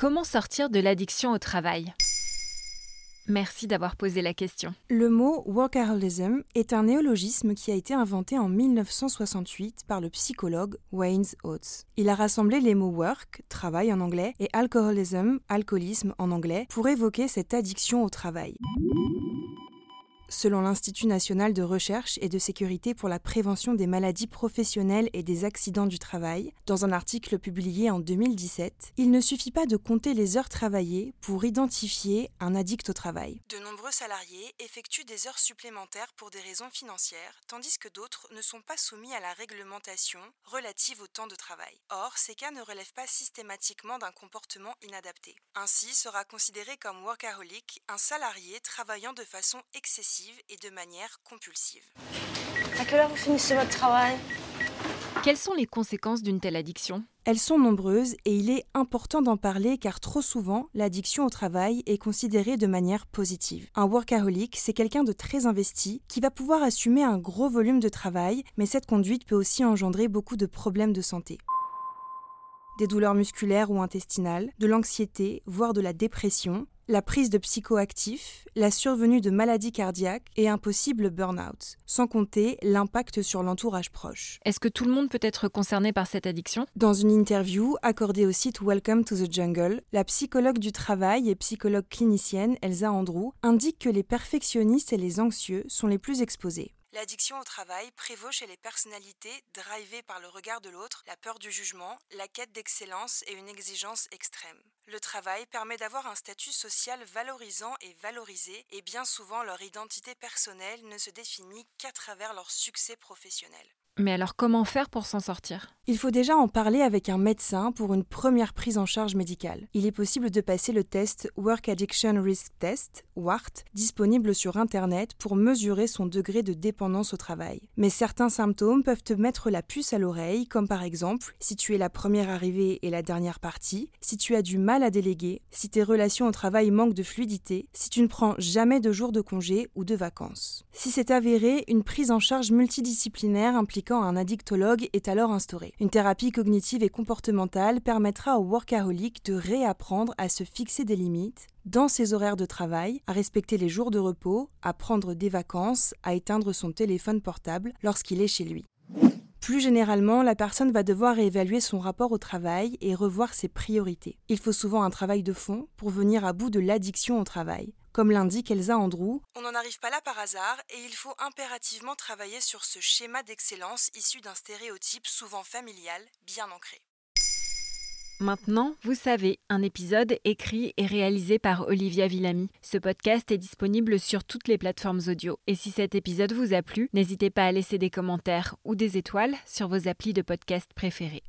Comment sortir de l'addiction au travail? Merci d'avoir posé la question. Le mot workaholism est un néologisme qui a été inventé en 1968 par le psychologue Wayne Oates. Il a rassemblé les mots work, travail en anglais, et alcoholism, alcoolisme en anglais, pour évoquer cette addiction au travail. Selon l'Institut national de recherche et de sécurité pour la prévention des maladies professionnelles et des accidents du travail, dans un article publié en 2017, il ne suffit pas de compter les heures travaillées pour identifier un addict au travail. De nombreux salariés effectuent des heures supplémentaires pour des raisons financières, tandis que d'autres ne sont pas soumis à la réglementation relative au temps de travail. Or, ces cas ne relèvent pas systématiquement d'un comportement inadapté. Ainsi sera considéré comme workaholic un salarié travaillant de façon excessive et de manière compulsive. À quelle heure vous finissez votre travail? Quelles sont les conséquences d'une telle addiction? Elles sont nombreuses et il est important d'en parler car trop souvent, l'addiction au travail est considérée de manière positive. Un workaholic, c'est quelqu'un de très investi qui va pouvoir assumer un gros volume de travail, mais cette conduite peut aussi engendrer beaucoup de problèmes de santé des douleurs musculaires ou intestinales, de l'anxiété, voire de la dépression, la prise de psychoactifs, la survenue de maladies cardiaques et un possible burn-out, sans compter l'impact sur l'entourage proche. Est-ce que tout le monde peut être concerné par cette addiction? Dans une interview accordée au site Welcome to the Jungle, la psychologue du travail et psychologue clinicienne Elsa Andrew indique que les perfectionnistes et les anxieux sont les plus exposés. L'addiction au travail prévaut chez les personnalités drivées par le regard de l'autre, la peur du jugement, la quête d'excellence et une exigence extrême. Le travail permet d'avoir un statut social valorisant et valorisé, et bien souvent leur identité personnelle ne se définit qu'à travers leur succès professionnel. Mais alors comment faire pour s'en sortir? Il faut déjà en parler avec un médecin pour une première prise en charge médicale. Il est possible de passer le test Work Addiction Risk Test, WART, disponible sur Internet pour mesurer son degré de dépendance au travail. Mais certains symptômes peuvent te mettre la puce à l'oreille, comme par exemple si tu es la première arrivée et la dernière partie, si tu as du mal à déléguer, si tes relations au travail manquent de fluidité, si tu ne prends jamais de jours de congé ou de vacances. Si c'est avéré, une prise en charge multidisciplinaire implique un addictologue est alors instaurée. Une thérapie cognitive et comportementale permettra au workaholic de réapprendre à se fixer des limites dans ses horaires de travail, à respecter les jours de repos, à prendre des vacances, à éteindre son téléphone portable lorsqu'il est chez lui. Plus généralement, la personne va devoir réévaluer son rapport au travail et revoir ses priorités. Il faut souvent un travail de fond pour venir à bout de l'addiction au travail. Comme l'indique Elsa Andrew, on n'en arrive pas là par hasard et il faut impérativement travailler sur ce schéma d'excellence issu d'un stéréotype souvent familial, bien ancré. Maintenant, vous savez, un épisode écrit et réalisé par Olivia Villamy. Ce podcast est disponible sur toutes les plateformes audio. Et si cet épisode vous a plu, n'hésitez pas à laisser des commentaires ou des étoiles sur vos applis de podcast préférés.